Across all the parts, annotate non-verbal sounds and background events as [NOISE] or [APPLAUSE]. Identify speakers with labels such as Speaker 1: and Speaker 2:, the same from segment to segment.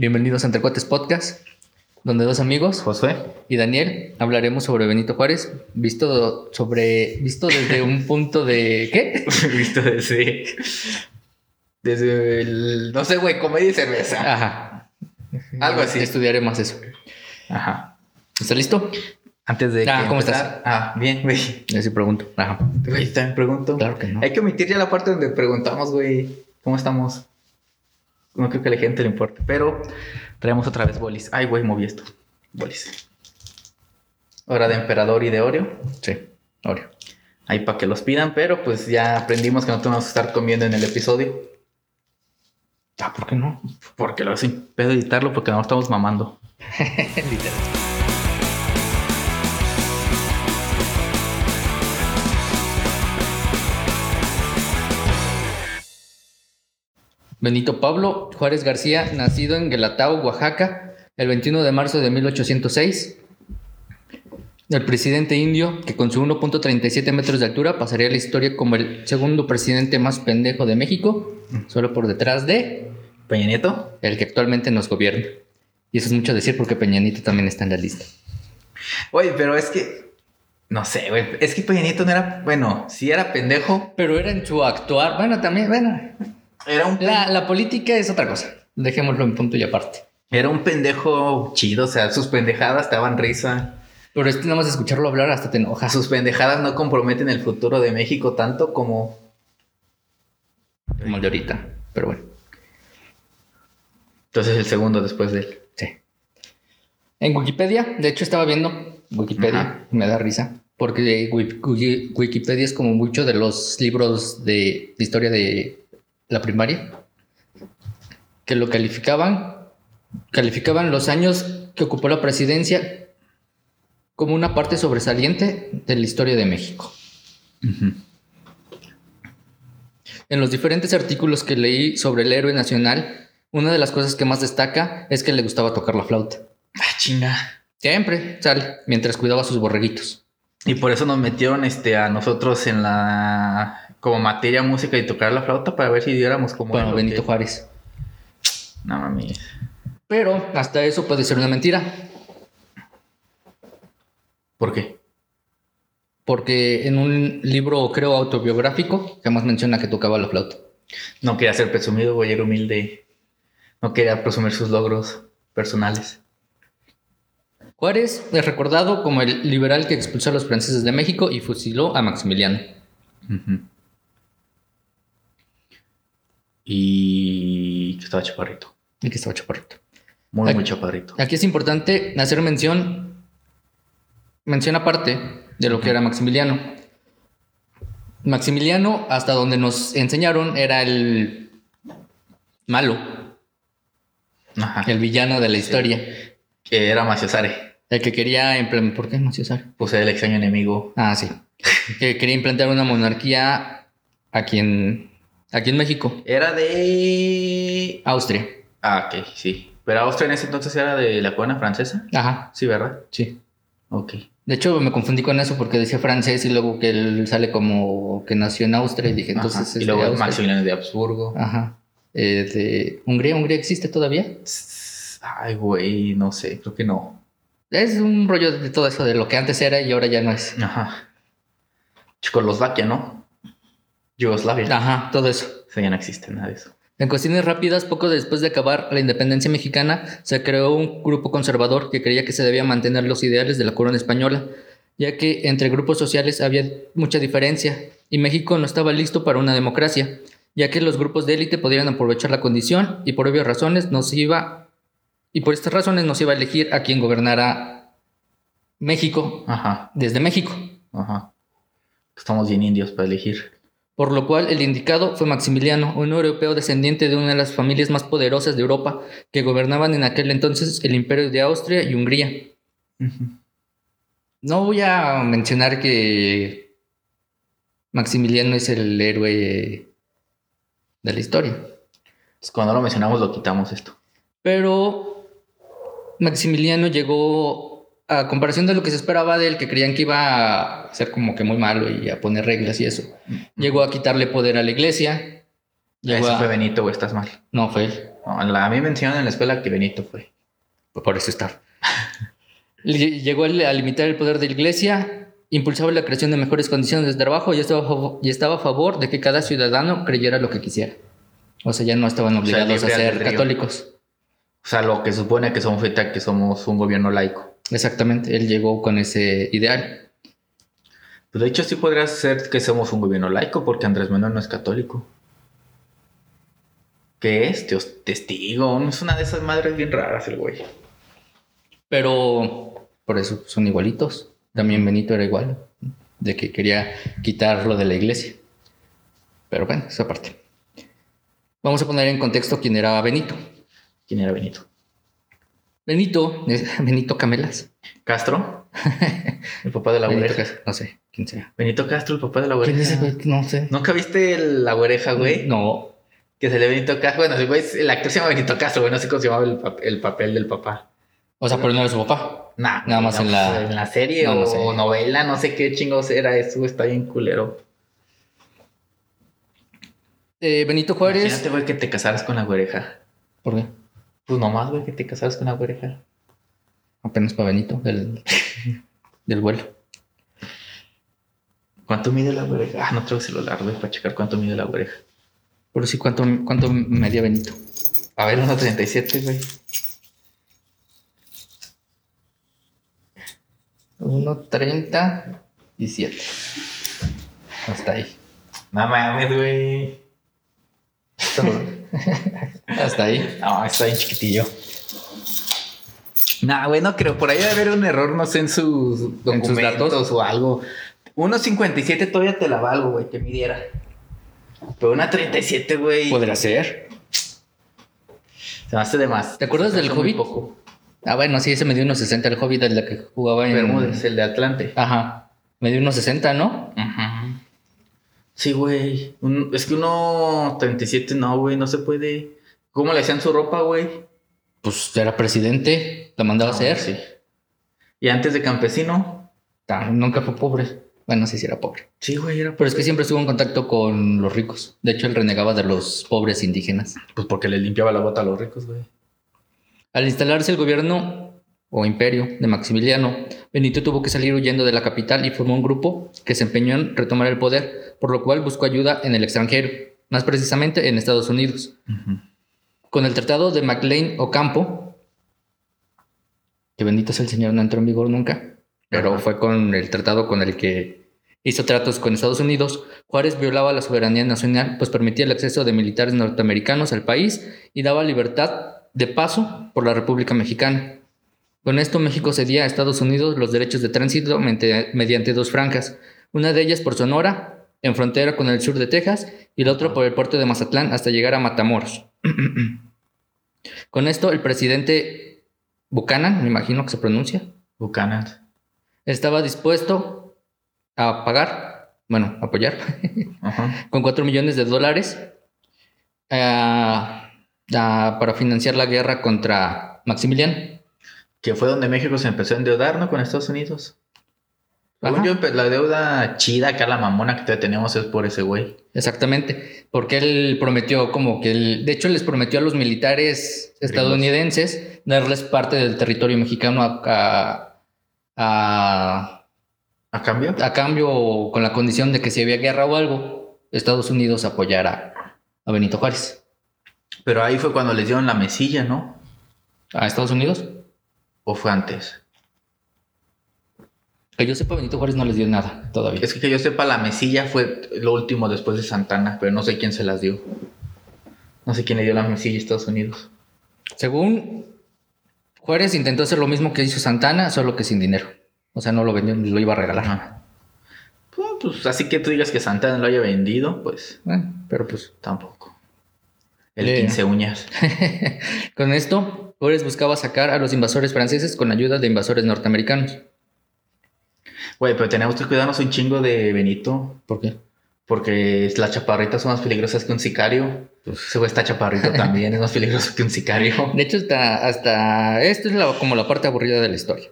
Speaker 1: Bienvenidos a Entre Cuates Podcast, donde dos amigos,
Speaker 2: Josué.
Speaker 1: y Daniel, hablaremos sobre Benito Juárez, visto sobre visto desde un [LAUGHS] punto de ¿qué? [LAUGHS]
Speaker 2: Visto desde. Desde el. No sé, güey, comedia y cerveza.
Speaker 1: Ajá.
Speaker 2: Algo así.
Speaker 1: Estudiaremos eso.
Speaker 2: Ajá.
Speaker 1: ¿Está listo?
Speaker 2: Antes de.
Speaker 1: Ah,
Speaker 2: que
Speaker 1: ¿cómo
Speaker 2: empezar-
Speaker 1: estás?
Speaker 2: Ah, bien, güey.
Speaker 1: Ya sí pregunto. Ajá.
Speaker 2: Güey, también pregunto.
Speaker 1: Claro que no.
Speaker 2: Hay que omitir ya la parte donde preguntamos, güey, ¿cómo estamos? No creo que a la gente le importe, pero traemos otra vez bolis. Ay, güey, moví esto. Bolis. Hora de emperador y de Oreo.
Speaker 1: Sí. Oreo.
Speaker 2: Ahí para que los pidan, pero pues ya aprendimos que no tenemos que estar comiendo en el episodio.
Speaker 1: Ah, ¿por qué no?
Speaker 2: Porque lo sin pedo editarlo porque no estamos mamando.
Speaker 1: Literal. [LAUGHS] [LAUGHS] Benito Pablo Juárez García, nacido en Guelatao, Oaxaca, el 21 de marzo de 1806. El presidente indio, que con su 1.37 metros de altura pasaría a la historia como el segundo presidente más pendejo de México, solo por detrás de
Speaker 2: Peña Nieto.
Speaker 1: el que actualmente nos gobierna. Y eso es mucho decir porque Peña Nieto también está en la lista.
Speaker 2: Oye, pero es que. No sé, güey. Es que Peña Nieto no era. Bueno, sí era pendejo.
Speaker 1: Pero era en su actuar. Bueno, también, bueno.
Speaker 2: Era un,
Speaker 1: La, la política es otra cosa. Dejémoslo en punto y aparte.
Speaker 2: era un pendejo chido. O sea, sus pendejadas te daban risa.
Speaker 1: Pero este nada más escucharlo hablar hasta te enojas.
Speaker 2: Sus pendejadas no comprometen el futuro de México tanto como.
Speaker 1: Como el de ahorita. Pero bueno,
Speaker 2: Entonces el segundo después de él.
Speaker 1: sí. En Wikipedia, de hecho estaba viendo Wikipedia,
Speaker 2: Ajá.
Speaker 1: me da risa. Porque Wik- Wiki- Wikipedia es como mucho de los libros de historia de la primaria. Que lo calificaban. Calificaban los años que ocupó la presidencia como una parte sobresaliente de la historia de México. En los diferentes artículos que leí sobre el héroe nacional, una de las cosas que más destaca es que le gustaba tocar la flauta.
Speaker 2: Ah, chinga.
Speaker 1: Siempre sale, mientras cuidaba sus borreguitos.
Speaker 2: Y por eso nos metieron este, a nosotros en la. como materia música y tocar la flauta para ver si diéramos como.
Speaker 1: Bueno, Benito. Juárez.
Speaker 2: No mames.
Speaker 1: Pero hasta eso puede ser una mentira,
Speaker 2: ¿Por qué?
Speaker 1: porque en un libro, creo, autobiográfico, jamás menciona que tocaba la flauta.
Speaker 2: No quería ser presumido, güey, era humilde. No quería presumir sus logros personales.
Speaker 1: Juárez es recordado como el liberal que expulsó a los franceses de México y fusiló a Maximiliano.
Speaker 2: Y que estaba chaparrito.
Speaker 1: Y que estaba chaparrito.
Speaker 2: Muy, muy chaparrito.
Speaker 1: Aquí es importante hacer mención, mención aparte de lo que era Maximiliano. Maximiliano, hasta donde nos enseñaron, era el malo,
Speaker 2: Ajá.
Speaker 1: el villano de la historia,
Speaker 2: Que era Maciosare.
Speaker 1: El que quería implementar... ¿Por qué no César?
Speaker 2: Pues era el extraño enemigo.
Speaker 1: Ah, sí. que quería implantar una monarquía aquí en, aquí en México,
Speaker 2: Era de.
Speaker 1: Austria.
Speaker 2: Ah, ok, sí. Pero Austria en ese entonces era de la corona francesa.
Speaker 1: Ajá,
Speaker 2: Sí, ¿verdad?
Speaker 1: sí.
Speaker 2: Ok.
Speaker 1: De hecho, me confundí con eso porque decía francés y luego que él sale como que nació en Austria y dije, entonces...
Speaker 2: Ajá.
Speaker 1: es
Speaker 2: Y luego
Speaker 1: Austria.
Speaker 2: Maximiliano de Habsburgo.
Speaker 1: Ajá. Eh, de Hungría, ¿Hungría existe todavía?
Speaker 2: Ay, güey, no sé, creo que no.
Speaker 1: Es un rollo de todo eso de lo que antes era y ahora ya no es.
Speaker 2: Ajá. Checoslovaquia, ¿no? Yugoslavia.
Speaker 1: Ajá, todo eso.
Speaker 2: Sea, ya no existe nada de eso.
Speaker 1: En cuestiones rápidas, poco después de acabar la independencia mexicana, se creó un grupo conservador que creía que se debía mantener los ideales de la corona española, ya que entre grupos sociales había mucha diferencia y México no estaba listo para una democracia, ya que los grupos de élite podrían aprovechar la condición y por obvias razones no se iba y por estas razones no se iba a elegir a quien gobernara México
Speaker 2: Ajá,
Speaker 1: desde México.
Speaker 2: ajá. Estamos bien indios para elegir.
Speaker 1: por lo cual el indicado fue Maximiliano, un europeo descendiente de una de las familias más poderosas de Europa que gobernaban en aquel entonces el imperio de Austria y Hungría. No voy a mencionar que Maximiliano es el héroe de la historia,
Speaker 2: Pues cuando lo mencionamos lo quitamos esto.
Speaker 1: pero Maximiliano llegó a comparación de lo que se esperaba de él, que creían que iba a ser como que muy malo y a poner reglas y eso. Llegó a quitarle poder a la iglesia. Llegó
Speaker 2: Ese
Speaker 1: a-
Speaker 2: fue Benito, güey, estás mal.
Speaker 1: No, fue él.
Speaker 2: No, la- a mí me enseñaron en la escuela que Benito fue.
Speaker 1: Por eso está. [LAUGHS] Lle- Llegó a limitar el poder de la iglesia, impulsaba la creación de mejores condiciones de trabajo y estaba, a favor- y estaba a favor de que cada ciudadano creyera lo que quisiera. O sea, ya no estaban
Speaker 2: sea,
Speaker 1: obligados a ser católicos.
Speaker 2: O sea, lo que supone que somos ahorita que somos un gobierno laico.
Speaker 1: Exactamente, él llegó con ese ideal.
Speaker 2: Pues de hecho sí podría ser que somos un gobierno laico porque Andrés Manuel no es católico. ¿Qué es? Dios testigo. Es una de esas madres bien raras el güey.
Speaker 1: Pero por eso son igualitos. También Benito era igual, de que quería quitarlo de la iglesia. Pero bueno, esa parte. Vamos a poner en contexto quién era Benito.
Speaker 2: ¿Quién era Benito?
Speaker 1: Benito, [LAUGHS] Benito Camelas.
Speaker 2: ¿Castro? [LAUGHS] El papá de la
Speaker 1: Benito
Speaker 2: oreja.
Speaker 1: No sé quién sea.
Speaker 2: Benito Castro, el papá de la oreja.
Speaker 1: ¿Quién es ese güey? No sé.
Speaker 2: ¿Nunca viste la oreja, güey?
Speaker 1: No.
Speaker 2: Que se le Benito Castro. Bueno, el güey, es- el actor se llama Benito Castro, güey. No sé cómo se llamaba el, pap- el papel del papá.
Speaker 1: O sea, pero no era su papá.
Speaker 2: Nah,
Speaker 1: Nada más
Speaker 2: no,
Speaker 1: en la-
Speaker 2: pues, en la serie
Speaker 1: No, no
Speaker 2: o novela, no sé qué chingos era eso, está bien culero.
Speaker 1: Eh, Benito Juárez.
Speaker 2: Imagínate, güey, que te casaras con la güereja.
Speaker 1: ¿Por qué?
Speaker 2: Pues nomás, güey, que te casaras con la güereja.
Speaker 1: Apenas para Benito, del, [LAUGHS] del vuelo.
Speaker 2: ¿Cuánto mide la güereja? Ah, no traigo celular, güey, para checar cuánto mide la güereja.
Speaker 1: Pero sí, ¿cuánto, cuánto medía Benito?
Speaker 2: A ver, 1.37, güey.
Speaker 1: 1.37. Hasta ahí.
Speaker 2: No mames, güey. [LAUGHS]
Speaker 1: Hasta ahí.
Speaker 2: No, está bien chiquitillo. Nah, güey, no creo. Por ahí debe haber un error, no sé, en sus
Speaker 1: ¿En sus
Speaker 2: documentos
Speaker 1: datos?
Speaker 2: o algo. 1.57 todavía te la valgo, güey, que midiera. Pero una 37, güey.
Speaker 1: Podrá ser.
Speaker 2: Se me hace de más.
Speaker 1: ¿Te acuerdas del Hobbit?
Speaker 2: Poco.
Speaker 1: Ah, bueno, sí, ese me dio unos 60 el Hobbit, el que jugaba en.
Speaker 2: Bermúdez, el de Atlante.
Speaker 1: Ajá. Me dio unos 60, ¿no?
Speaker 2: Sí, güey. Un- es que uno 37 no, güey, no se puede. ¿Cómo le hacían su ropa, güey?
Speaker 1: Pues era presidente, la mandaba a hacer.
Speaker 2: Sí. Y antes de campesino.
Speaker 1: Ah, nunca fue pobre. Bueno, sí, sí era pobre.
Speaker 2: Sí, güey, era
Speaker 1: Pero es que siempre estuvo en contacto con los ricos. De hecho, él renegaba de los pobres indígenas.
Speaker 2: Pues porque le limpiaba la bota a los ricos, güey.
Speaker 1: Al instalarse el gobierno o imperio de Maximiliano, Benito tuvo que salir huyendo de la capital y formó un grupo que se empeñó en retomar el poder, por lo cual buscó ayuda en el extranjero, más precisamente en Estados Unidos. Con el tratado de McLean Ocampo, que bendito sea el Señor, no entró en vigor nunca, pero fue con el tratado con el que hizo tratos con Estados Unidos, Juárez violaba la soberanía nacional, pues permitía el acceso de militares norteamericanos al país y daba libertad de paso por la República Mexicana. Con esto México cedía a Estados Unidos los derechos de tránsito mediante dos franjas, una de ellas por Sonora, en frontera con el sur de Texas, y la otra por el puerto de Mazatlán hasta llegar a Matamoros. [CLEARS THROAT] Con esto el presidente Buchanan, me imagino que se pronuncia,
Speaker 2: Buchanan.
Speaker 1: estaba dispuesto a pagar, bueno, apoyar, [LAUGHS]
Speaker 2: Ajá.
Speaker 1: con 4 millones de dólares ah, para financiar la guerra contra Maximiliano.
Speaker 2: Que fue donde México se empezó a endeudar, ¿no? Con Estados Unidos. Según yo, empe- la deuda chida, acá la mamona que tenemos es por ese güey.
Speaker 1: Exactamente, porque él prometió como que él, de hecho les prometió a los militares estadounidenses darles parte del territorio mexicano a, a, a,
Speaker 2: ¿A cambio?
Speaker 1: a cambio con la condición de que si había guerra o algo, Estados Unidos apoyara a Benito Juárez.
Speaker 2: Pero ahí fue cuando les dieron la mesilla, ¿no?
Speaker 1: ¿A Estados Unidos?
Speaker 2: ¿O fue antes?
Speaker 1: Que yo sepa, Benito Juárez no les dio nada todavía.
Speaker 2: Es que que yo sepa, la mesilla fue lo último después de Santana, pero no sé quién se las dio. No sé quién le dio la mesilla a Estados Unidos.
Speaker 1: Según Juárez intentó hacer lo mismo que hizo Santana, solo que sin dinero. O sea, no lo vendió, lo iba a regalar.
Speaker 2: Ajá. Pues, pues, así que tú digas que Santana lo haya vendido, pues
Speaker 1: Eh, pero pues
Speaker 2: tampoco. El
Speaker 1: Eh.
Speaker 2: 15 uñas. [LAUGHS]
Speaker 1: Con esto, Juárez buscaba sacar a los invasores franceses con ayuda de invasores norteamericanos.
Speaker 2: Güey, pero tenemos que cuidarnos un chingo de Benito.
Speaker 1: ¿Por qué?
Speaker 2: Porque las chaparritas son más peligrosas que un sicario. Ese güey está chaparrito también, es más peligroso que un sicario. [LAUGHS]
Speaker 1: De hecho, hasta, hasta esto es la- como la parte aburrida de la historia.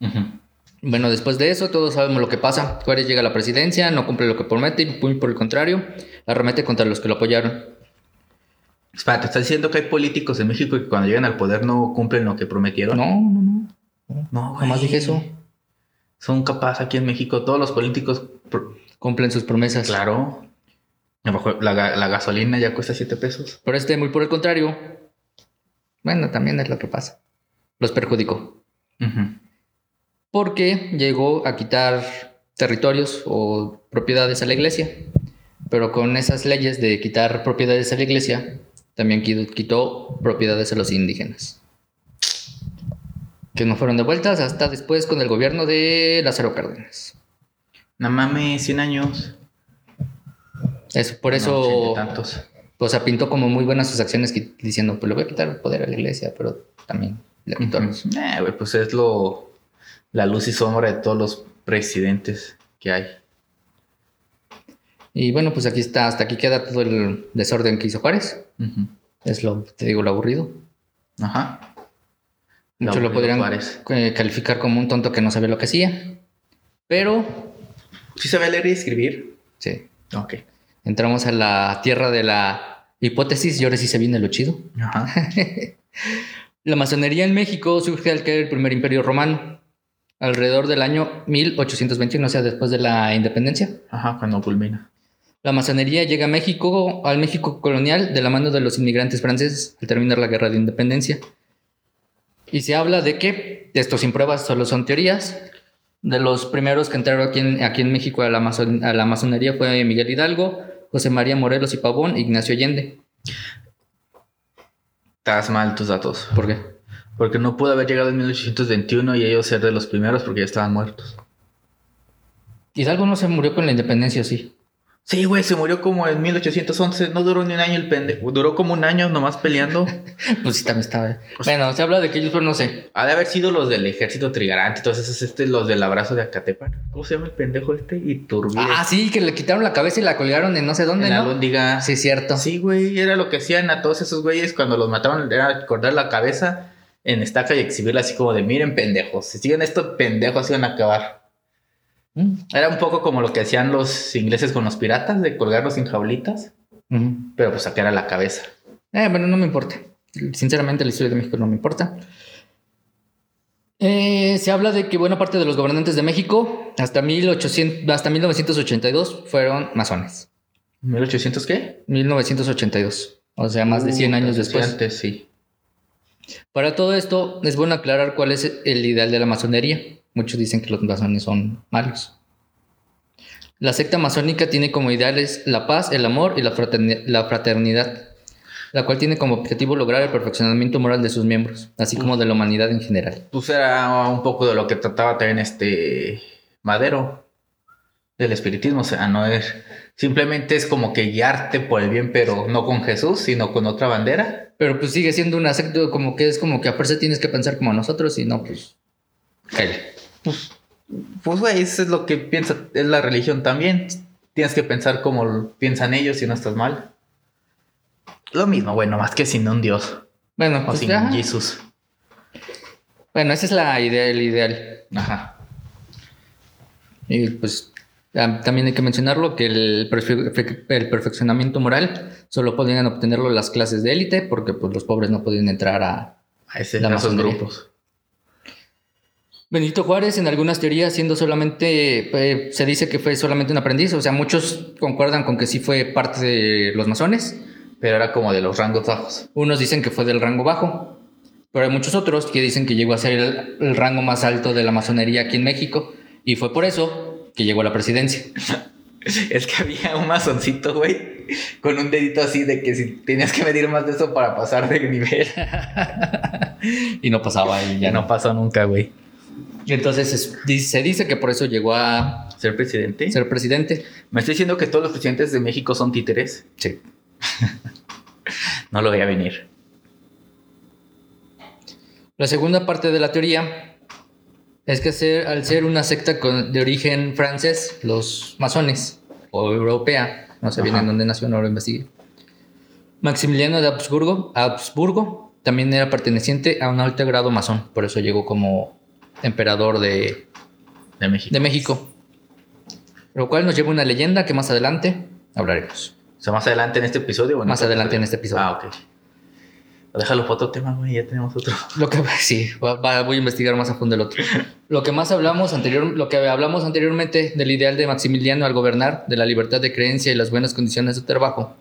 Speaker 2: Ujú.
Speaker 1: Bueno, después de eso, todos sabemos lo que pasa. Juárez llega a la presidencia, no cumple lo que promete y, por el contrario, arremete contra los que lo apoyaron.
Speaker 2: Espérate, ¿estás diciendo que hay políticos en México que cuando llegan al poder no cumplen lo que prometieron?
Speaker 1: No, no, no.
Speaker 2: no
Speaker 1: Jamás dije eso.
Speaker 2: Son capaces aquí en México, todos los políticos,
Speaker 1: Cumplen sus promesas.
Speaker 2: claro. La, la gasolina ya cuesta 7 pesos.
Speaker 1: Pero este, muy por el contrario. Bueno, también es lo que pasa. Los perjudicó. Porque llegó a quitar territorios o propiedades a la iglesia. Pero con esas leyes de quitar propiedades a la iglesia, también qui- quitó propiedades a los indígenas. Que no fueron devueltas hasta después con el gobierno de Lázaro Cárdenas.
Speaker 2: No mames, 100 años.
Speaker 1: Eso, por
Speaker 2: No,
Speaker 1: eso,
Speaker 2: y tantos.
Speaker 1: o sea, pintó como muy buenas sus acciones diciendo, pues le voy a quitar el poder a la iglesia, pero también le quitó a los-
Speaker 2: Ujú. Eh, pues es lo. La luz y sombra de todos los presidentes que hay.
Speaker 1: Y bueno, pues aquí está, hasta aquí queda todo el desorden que hizo Juárez.
Speaker 2: Ujú.
Speaker 1: Es lo, te digo, lo aburrido.
Speaker 2: Ajá.
Speaker 1: Muchos lo podrían eh, calificar como un tonto que no sabía lo que hacía. Pero,
Speaker 2: ¿Sí sabe leer y escribir?
Speaker 1: sí,
Speaker 2: Ok.
Speaker 1: entramos a la tierra de la hipótesis y ahora sí se viene lo chido.
Speaker 2: Ajá. [LAUGHS]
Speaker 1: La masonería en México surge al caer el primer imperio romano, alrededor del año 1821, o sea, después de la independencia.
Speaker 2: Ajá, cuando culmina.
Speaker 1: La masonería llega a México, al México colonial, de la mano de los inmigrantes franceses al terminar la guerra de independencia. Y se habla de que, esto sin pruebas, solo son teorías, de los primeros que entraron aquí en, aquí en México a la, mason- a la masonería fue Miguel Hidalgo, José María Morelos y Pavón, Ignacio Allende.
Speaker 2: Estás mal tus datos.
Speaker 1: ¿Por qué?
Speaker 2: Porque no pudo haber llegado en 1821 y ellos ser de los primeros porque ya estaban muertos.
Speaker 1: Hidalgo no se murió con la independencia, sí.
Speaker 2: Sí, güey, se murió como en 1811. No duró ni un año el pendejo. Duró como un año nomás peleando. [LAUGHS]
Speaker 1: Pues sí, también estaba. Bueno, se habla de que ellos, pero no sé.
Speaker 2: Ha de haber sido los del ejército trigarante, todos esos, este, los del abrazo de Acatepan. ¿Cómo se llama el pendejo este? Iturbide.
Speaker 1: Ah, sí, que le quitaron la cabeza y la colgaron en no sé dónde,
Speaker 2: en la
Speaker 1: ¿no?
Speaker 2: Lóndiga.
Speaker 1: Sí, cierto.
Speaker 2: Sí, güey, era lo que hacían a todos esos güeyes cuando los mataban, era cortar la cabeza en estaca y exhibirla así como de, miren pendejos, si siguen estos pendejos así van a acabar.
Speaker 1: Mm.
Speaker 2: Era un poco como lo que hacían los ingleses con los piratas, de colgarlos en jaulitas,
Speaker 1: Ujú.
Speaker 2: pero pues sacar a la cabeza.
Speaker 1: Eh, bueno, no me importa. Sinceramente, la historia de México no me importa. Eh, se habla de que buena parte de los gobernantes de México, hasta, 1800, hasta 1982, fueron masones.
Speaker 2: ¿1800 qué?
Speaker 1: 1982. O sea, más de 100
Speaker 2: Uh,
Speaker 1: años después.
Speaker 2: Antes, sí.
Speaker 1: Para todo esto, es bueno aclarar cuál es el ideal de la masonería. Muchos dicen que los masones son malos. La secta masónica tiene como ideales la paz, el amor y la fraterni- la fraternidad, la cual tiene como objetivo lograr el perfeccionamiento moral de sus miembros, así como de la humanidad en general.
Speaker 2: Pues era un poco de lo que trataba también este Madero del espiritismo, o sea, no es simplemente es como que guiarte por el bien, pero no con Jesús, sino con otra bandera.
Speaker 1: Pero pues sigue siendo una secta como que es como que a fuerza tienes que pensar como nosotros y no, pues... cállate.
Speaker 2: Pues güey, eso es lo que piensa, es la religión también. Tienes que pensar como piensan ellos y no estás mal. Lo mismo, bueno, más que sin un Dios
Speaker 1: Bueno,
Speaker 2: o
Speaker 1: pues,
Speaker 2: sin. Jesús.
Speaker 1: bueno, esa es la idea, el ideal.
Speaker 2: Ajá.
Speaker 1: Y pues también hay que mencionarlo que el, perfe- fe- el perfeccionamiento moral solo podían obtenerlo las clases de élite porque pues los pobres no podían entrar a...
Speaker 2: A, ese,
Speaker 1: La
Speaker 2: a esos grupos.
Speaker 1: Benito Juárez en algunas teorías siendo solamente, eh, se dice que fue solamente un aprendiz, o sea, muchos concuerdan con que sí fue parte de los masones,
Speaker 2: Pero era como de los rangos bajos.
Speaker 1: unos dicen que fue del rango bajo, pero hay muchos otros que dicen que llegó a ser el, el rango más alto de la masonería aquí en México y fue por eso que llegó a la presidencia. [LAUGHS]
Speaker 2: Es que había un masoncito, güey, con un dedito así de que si tenías que medir más de eso para pasar de nivel. [LAUGHS]
Speaker 1: y no pasaba y ya no.
Speaker 2: no pasó nunca, güey.
Speaker 1: Y entonces es- se dice que por eso llegó a
Speaker 2: ¿Ser presidente?
Speaker 1: ser presidente.
Speaker 2: ¿Me estoy diciendo que todos los presidentes de México son títeres?
Speaker 1: Sí. [LAUGHS]
Speaker 2: No lo voy a venir.
Speaker 1: La segunda parte de la teoría es que ser- al ser una secta con- de origen francés, los masones, o europea, no sé bien en dónde nació, no lo investigué. Maximiliano de Habsburgo, Habsburgo también era perteneciente a un alto grado masón, por eso llegó como emperador de,
Speaker 2: De México.
Speaker 1: de México. Lo cual nos lleva a una leyenda que más adelante hablaremos.
Speaker 2: O sea, más adelante en este episodio. ¿o en
Speaker 1: Más adelante en este episodio.
Speaker 2: Ah, ok. Déjalo para otro tema, güey. Ya tenemos otro. [LAUGHS]
Speaker 1: Lo que sí, va- va- voy a investigar más a fondo el otro. Lo que más hablamos anterior, lo que hablamos anteriormente del ideal de Maximiliano al gobernar, de la libertad de creencia y las buenas condiciones de trabajo,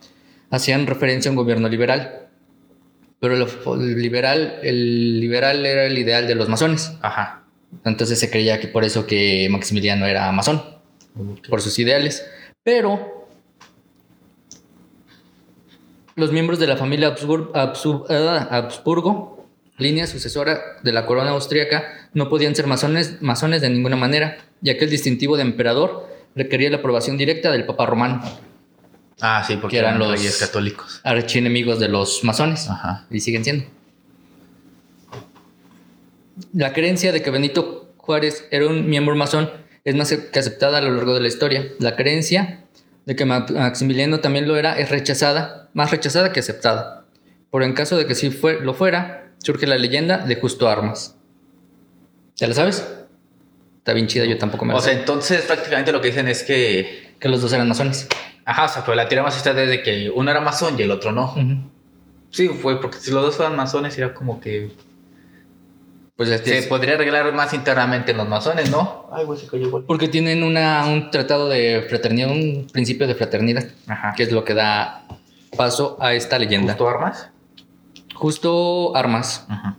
Speaker 1: hacían referencia a un gobierno liberal. Pero lo- el liberal, el liberal era el ideal de los masones.
Speaker 2: Ajá.
Speaker 1: Entonces se creía que por eso que Maximiliano era masón, por sus ideales. Pero los miembros de la familia Habsburg- Habsur- ah, Habsburgo, línea sucesora de la corona austríaca, no podían ser masones, masones de ninguna manera, ya que el distintivo de emperador requería la aprobación directa del Papa Romano,
Speaker 2: Ah, sí, porque
Speaker 1: Que eran
Speaker 2: eran
Speaker 1: los-
Speaker 2: reyes católicos.
Speaker 1: archienemigos de los masones.
Speaker 2: Ajá.
Speaker 1: Y siguen siendo. La creencia de que Benito Juárez era un miembro masón es más que aceptada a lo largo de la historia. La creencia de que Ma- Maximiliano también lo era es rechazada, más rechazada que aceptada. Por en caso de que sí fue, lo fuera, surge la leyenda de Justo Armas. ¿Ya la sabes? Está bien chida, yo tampoco me la
Speaker 2: O sea, entonces prácticamente lo que dicen es que.
Speaker 1: Que los dos eran masones.
Speaker 2: Ajá, o sea, pero la teoría más está desde que uno era masón y el otro no. Sí, fue porque si los dos fueran masones era como que.
Speaker 1: Pues
Speaker 2: Se
Speaker 1: es-
Speaker 2: podría arreglar más internamente en los masones, ¿no? Ay, güey, se cayó igual.
Speaker 1: porque tienen una, un tratado de fraternidad, un principio de fraternidad.
Speaker 2: Ajá.
Speaker 1: que es lo que da paso a esta leyenda.
Speaker 2: ¿Justo armas?
Speaker 1: Justo Armas.
Speaker 2: Ajá.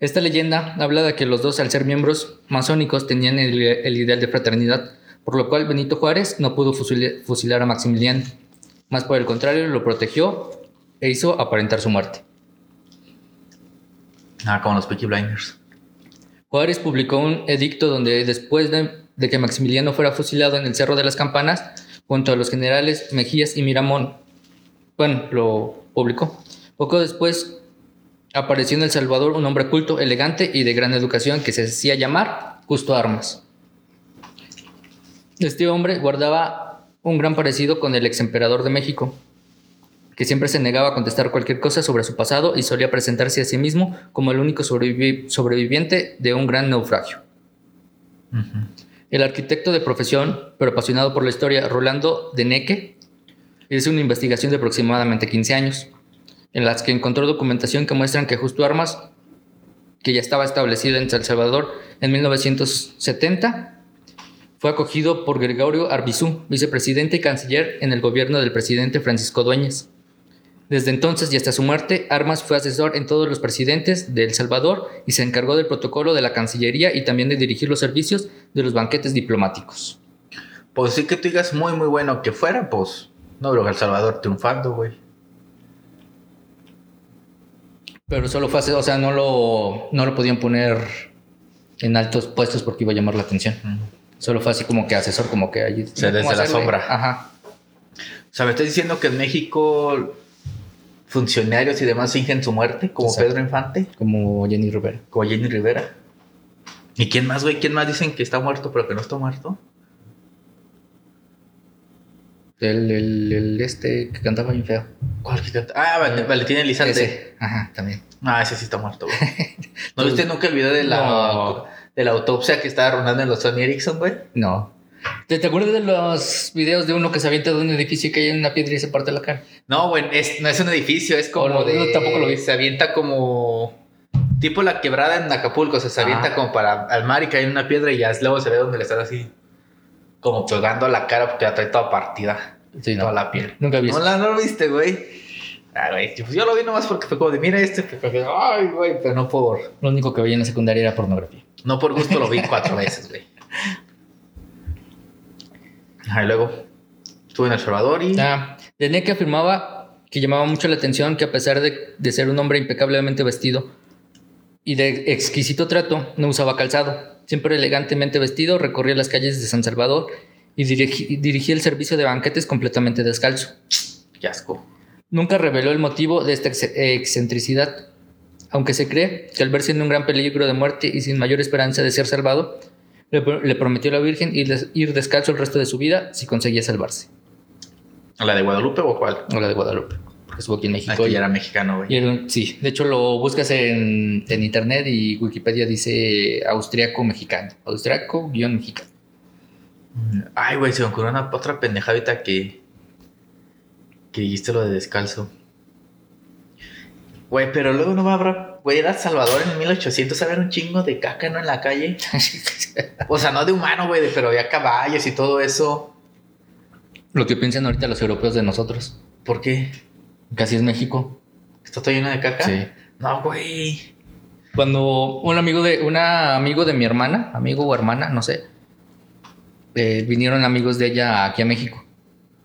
Speaker 1: Esta leyenda habla de que los dos, al ser miembros masónicos, tenían el, el ideal de fraternidad, por lo cual Benito Juárez no pudo fusilar a Maximiliano. Más por el contrario, lo protegió e hizo aparentar su muerte.
Speaker 2: Ah, como los Peaky Blinders.
Speaker 1: Juárez publicó un edicto donde después de, de que Maximiliano fuera fusilado en el Cerro de las Campanas, junto a los generales Mejías y Miramón, bueno, lo publicó. Poco después apareció en El Salvador un hombre culto, elegante y de gran educación que se hacía llamar Justo Armas. Este hombre guardaba un gran parecido con el ex emperador de México, que siempre se negaba a contestar cualquier cosa sobre su pasado y solía presentarse a sí mismo como el único sobrevivi- sobreviviente de un gran naufragio. El arquitecto de profesión, pero apasionado por la historia, Rolando de Neque, hizo una investigación de aproximadamente 15 años, en las que encontró documentación que muestran que Justo Armas, que ya estaba establecido en El Salvador en 1970, fue acogido por Gregorio Arbizú, vicepresidente y canciller en el gobierno del presidente Francisco Dueñas. Desde entonces y hasta su muerte, Armas fue asesor en todos los presidentes de El Salvador y se encargó del protocolo de la Cancillería y también de dirigir los servicios de los banquetes diplomáticos.
Speaker 2: Pues sí que tú digas muy, muy bueno que fuera, pues. No a El Salvador triunfando, güey.
Speaker 1: Pero solo fue asesor, o sea, no lo, no lo podían poner en altos puestos porque iba a llamar la atención. Solo fue así como que asesor, como que allí.
Speaker 2: sea, desde
Speaker 1: ¿cómo
Speaker 2: la sombra.
Speaker 1: Ajá.
Speaker 2: O sea, me estás diciendo que en México funcionarios y demás fingen su muerte, como
Speaker 1: Exacto.
Speaker 2: Pedro Infante,
Speaker 1: Como Jenny Rivera.
Speaker 2: como Jenny Rivera. ¿Y quién más, güey? ¿Quién más dicen que está muerto pero que no está muerto?
Speaker 1: El, el, el este que cantaba bien feo.
Speaker 2: ¿Cuál que canta? Ah, Val- Valentín Elizalde.
Speaker 1: Ese. Ajá, también.
Speaker 2: Ah, ese sí está muerto, güey. [LAUGHS] ¿No viste nunca el video de la,
Speaker 1: No.
Speaker 2: de la autopsia que estaba rondando en los Sony Ericsson, güey?
Speaker 1: No. ¿Te, te acuerdas de los videos de uno que se avienta de un edificio y cae en una piedra y se parte la cara?
Speaker 2: No, es, no es un edificio, es como
Speaker 1: no,
Speaker 2: de...
Speaker 1: no, tampoco lo vi.
Speaker 2: Se avienta como... Tipo la quebrada en Acapulco, o sea, se
Speaker 1: Ah.
Speaker 2: avienta como para al mar y cae en una piedra y ya luego se ve donde le están así... Como pegando la cara porque la trae toda partida.
Speaker 1: Sí,
Speaker 2: Toda
Speaker 1: no.
Speaker 2: la piel.
Speaker 1: Nunca vi
Speaker 2: No, la, no lo viste, güey. Ah, güey, pues yo lo vi nomás porque fue como de, mira este, porque, ay, güey, pero no por...
Speaker 1: Lo único que veía en la secundaria era pornografía.
Speaker 2: No por gusto lo vi cuatro veces, güey. [LAUGHS] Ajá, y luego estuve en El Salvador y...
Speaker 1: Ah, afirmaba que llamaba mucho la atención que a pesar de, de ser un hombre impecablemente vestido y de exquisito trato, no usaba calzado. Siempre elegantemente vestido, recorría las calles de San Salvador y dirigía el servicio de banquetes completamente descalzo.
Speaker 2: Qué asco.
Speaker 1: Nunca reveló el motivo de esta ex- excentricidad, aunque se cree que al verse en un gran peligro de muerte y sin mayor esperanza de ser salvado, le, le prometió a la Virgen ir, des- ir descalzo el resto de su vida si conseguía salvarse.
Speaker 2: ¿La de Guadalupe o cuál?
Speaker 1: O la de Guadalupe, porque estuvo aquí en México.
Speaker 2: Aquí
Speaker 1: y-
Speaker 2: ya era mexicano, güey.
Speaker 1: y era- sí, de hecho lo buscas en, en internet y Wikipedia dice austriaco mexicano, austriaco guion mexicano.
Speaker 2: Ay, güey, se me ocurrió una otra pendejadita que. Que dijiste lo de descalzo. Güey, pero luego no va a haber. Güey, era Salvador en 1800 a ver un chingo de caca, ¿no? En la calle. o sea, no de humano, güey, pero había caballos y todo eso.
Speaker 1: Lo que piensan ahorita los europeos de nosotros.
Speaker 2: ¿Por qué?
Speaker 1: Casi es México.
Speaker 2: ¿Está todo lleno de caca?
Speaker 1: Sí.
Speaker 2: No, güey.
Speaker 1: Cuando un amigo de, un amigo de mi hermana, amigo o hermana, no sé, eh, vinieron amigos de ella aquí a México.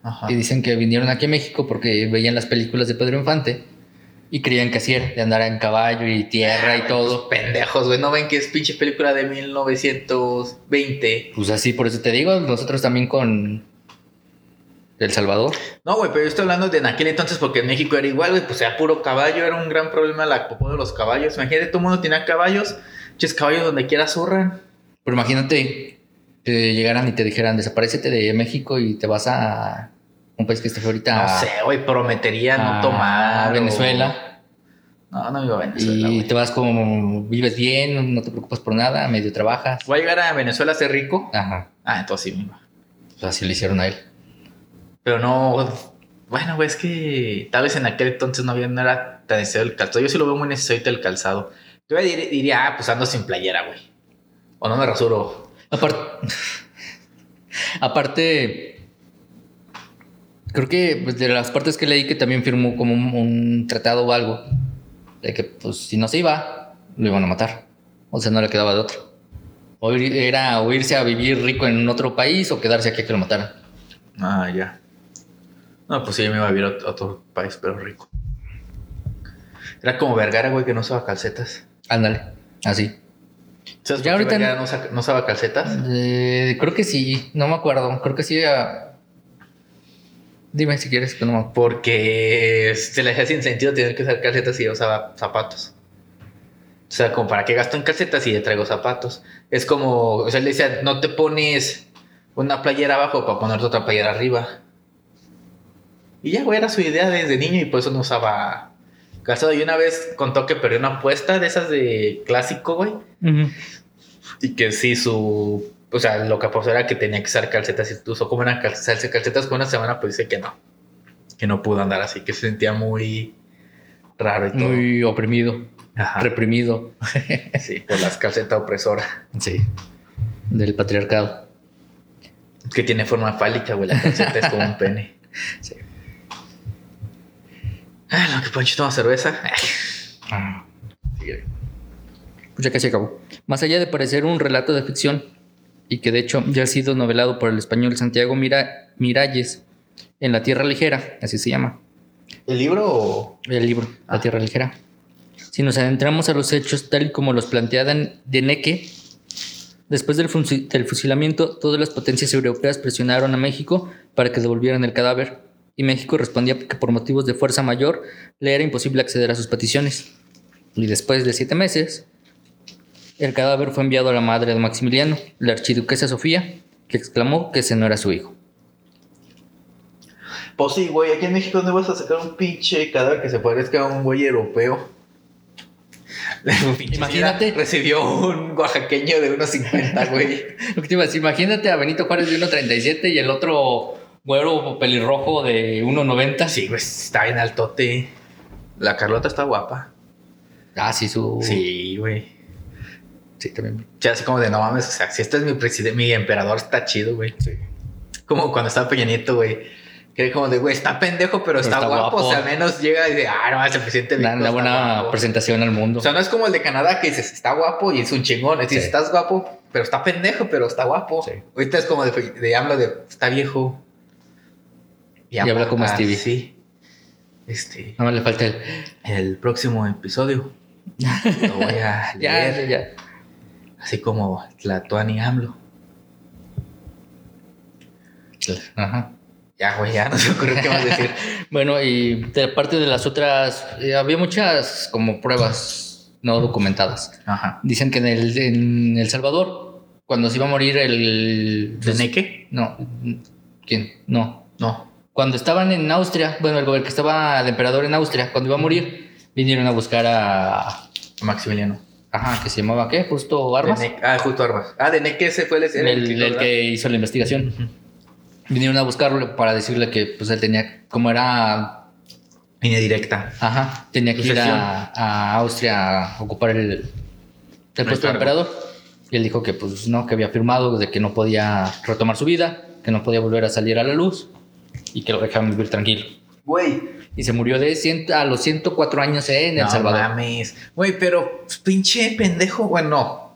Speaker 2: Ajá.
Speaker 1: Y dicen que vinieron aquí a México porque veían las películas de Pedro Infante y creían que así era, de andar en caballo y tierra y todo.
Speaker 2: Pendejos, güey. ¿No ven que es pinche película de 1920?
Speaker 1: Pues así, por eso te digo, nosotros también con El Salvador.
Speaker 2: No, güey, pero yo estoy hablando de en aquel entonces porque en México era igual, güey. Pues era puro caballo, era un gran problema la popó de los caballos. Imagínate, todo el mundo tenía caballos. Ches caballos donde quiera zurran.
Speaker 1: Pero imagínate que llegaran y te dijeran, desaparecete de México y te vas a un país que esté ahorita
Speaker 2: No sé, güey, prometería no tomar. o-
Speaker 1: Venezuela.
Speaker 2: No, no iba a Venezuela,
Speaker 1: Y te vas como, vives bien, no te preocupas por nada, medio trabajas.
Speaker 2: ¿Voy a llegar a Venezuela a ser rico?
Speaker 1: Ajá,
Speaker 2: Ah, entonces sí
Speaker 1: pues así le hicieron a él.
Speaker 2: Pero no. Bueno, güey, es que tal vez en aquel entonces no, había, no era tan necesario el calzado. Yo sí lo veo muy necesario el calzado. Yo dir- diría, ah, pues ando sin playera, güey. O no me rasuro. [LAUGHS]
Speaker 1: Aparte, aparte, creo que pues, de las partes que leí que también firmó como un, un tratado o algo, de que pues si no se iba, lo iban a matar. O sea, no le quedaba de otro. O ir- era o irse a vivir rico en otro país o quedarse aquí a que lo mataran.
Speaker 2: Ah, ya. No, pues sí, me iba a vivir a ot- a otro país, pero rico. Era como Vergara, güey, que no usaba calcetas.
Speaker 1: Ándale, así.
Speaker 2: ¿Sabes
Speaker 1: Ya ahorita
Speaker 2: Vergara
Speaker 1: no-
Speaker 2: no usaba calcetas?
Speaker 1: Eh, creo que sí, no me acuerdo. Creo que sí. ah, Dime si quieres, que no.
Speaker 2: Porque se le hacía sin sentido tener que usar calcetas y ella usaba zapatos. O sea, como para qué gasto en calcetas y le traigo zapatos. Es como, o sea, él decía, no te pones una playera abajo para ponerte otra playera arriba. Y ya, güey, era su idea desde niño y por eso no usaba calzado. Y una vez contó que perdió una apuesta de esas de clásico, güey. Y que sí, su. O sea, lo que apostó era que tenía que usar calcetas y usó como una calcetas, calcetas por una semana, pues dice que no. Que no pudo andar así, que se sentía muy raro y todo.
Speaker 1: Muy oprimido,
Speaker 2: Ajá.
Speaker 1: reprimido. [LAUGHS]
Speaker 2: Sí, por las calcetas opresoras.
Speaker 1: Sí. Del patriarcado.
Speaker 2: Que tiene forma fálica, güey. La calceta es como un pene. [LAUGHS]
Speaker 1: Sí.
Speaker 2: Ah, lo que Poncho toma cerveza.
Speaker 1: Ah. Pues ya casi acabó. Más allá de parecer un relato de ficción, y que de hecho ya ha sido novelado por el español Santiago Mira Miralles en La Tierra Ligera, así se llama,
Speaker 2: ¿El libro o.?
Speaker 1: el libro La
Speaker 2: Ah.
Speaker 1: Tierra Ligera. Si nos adentramos a los hechos tal y como los planteaban de Neque, después del fusilamiento, todas las potencias europeas presionaron a México para que devolvieran el cadáver, y México respondía que por motivos de fuerza mayor le era imposible acceder a sus peticiones. Y después de siete meses, el cadáver fue enviado a la madre de Maximiliano, la archiduquesa Sofía, que exclamó que ese no era su hijo.
Speaker 2: Pues sí, güey. Aquí en México, ¿dónde vas a sacar un pinche cadáver que se parezca a un güey europeo? [LAUGHS]
Speaker 1: Imagínate.
Speaker 2: Recibió un oaxaqueño de unos 50, güey. [LAUGHS]
Speaker 1: Lo que te iba a decir, imagínate a Benito Juárez de 1.37 y el otro güero pelirrojo de 1.90.
Speaker 2: Sí, güey, está bien altote. La Carlota está guapa.
Speaker 1: Ah, sí, su.
Speaker 2: Sí, güey.
Speaker 1: Sí, también.
Speaker 2: Sea, así como de no mames, o sea, si este es mi presidente, mi emperador, está chido, güey.
Speaker 1: Sí.
Speaker 2: Como cuando estaba Peña Nieto, güey. Que era como de, güey, está pendejo, pero, está,
Speaker 1: está
Speaker 2: guapo. guapo. O sea, al menos llega y dice, ah, no, ese presidente de
Speaker 1: Una, buena
Speaker 2: guapo".
Speaker 1: presentación al mundo.
Speaker 2: O sea, no es como el de Canadá que dices, está guapo y es un chingón. Es decir,
Speaker 1: Sí.
Speaker 2: estás guapo, pero está pendejo, pero está guapo.
Speaker 1: Sí.
Speaker 2: Ahorita es como de, de habla de, está viejo.
Speaker 1: Y habla como Stevie.
Speaker 2: Sí. Este,
Speaker 1: Nada más le falta el.
Speaker 2: el próximo episodio [LAUGHS] lo voy a
Speaker 1: Ya,
Speaker 2: leer.
Speaker 1: ya, ya.
Speaker 2: Así como Tlatuani AMLO.
Speaker 1: Ajá.
Speaker 2: Ya, güey, ya no se me ocurrió qué más decir. [LAUGHS]
Speaker 1: Bueno, y de parte de las otras, eh, había muchas como pruebas no documentadas.
Speaker 2: Ajá.
Speaker 1: Dicen que en el, en El Salvador, cuando se iba a morir el...
Speaker 2: ¿De Neque?
Speaker 1: No, ¿quién? No.
Speaker 2: No.
Speaker 1: Cuando estaban en Austria, bueno, el gobierno que estaba el emperador en Austria, cuando iba a morir, vinieron a buscar a,
Speaker 2: Maximiliano.
Speaker 1: Ajá, que se llamaba ¿qué? Justo Armas.
Speaker 2: Ah, justo Armas. Ah, de Neque ese fue el,
Speaker 1: el,
Speaker 2: el,
Speaker 1: el que hizo la investigación. Vinieron a buscarlo para decirle que pues él tenía, como era,
Speaker 2: Línea directa.
Speaker 1: ajá, tenía que ir a, a Austria a ocupar el, el puesto de emperador. Y él dijo que pues no, que había firmado de que no podía retomar su vida, que no podía volver a salir a la luz y que lo dejaban vivir tranquilo.
Speaker 2: Güey.
Speaker 1: Y se murió de 100 a los 104 años en El
Speaker 2: No
Speaker 1: Salvador.
Speaker 2: mames. Güey, pero pues, pinche pendejo. Bueno, no.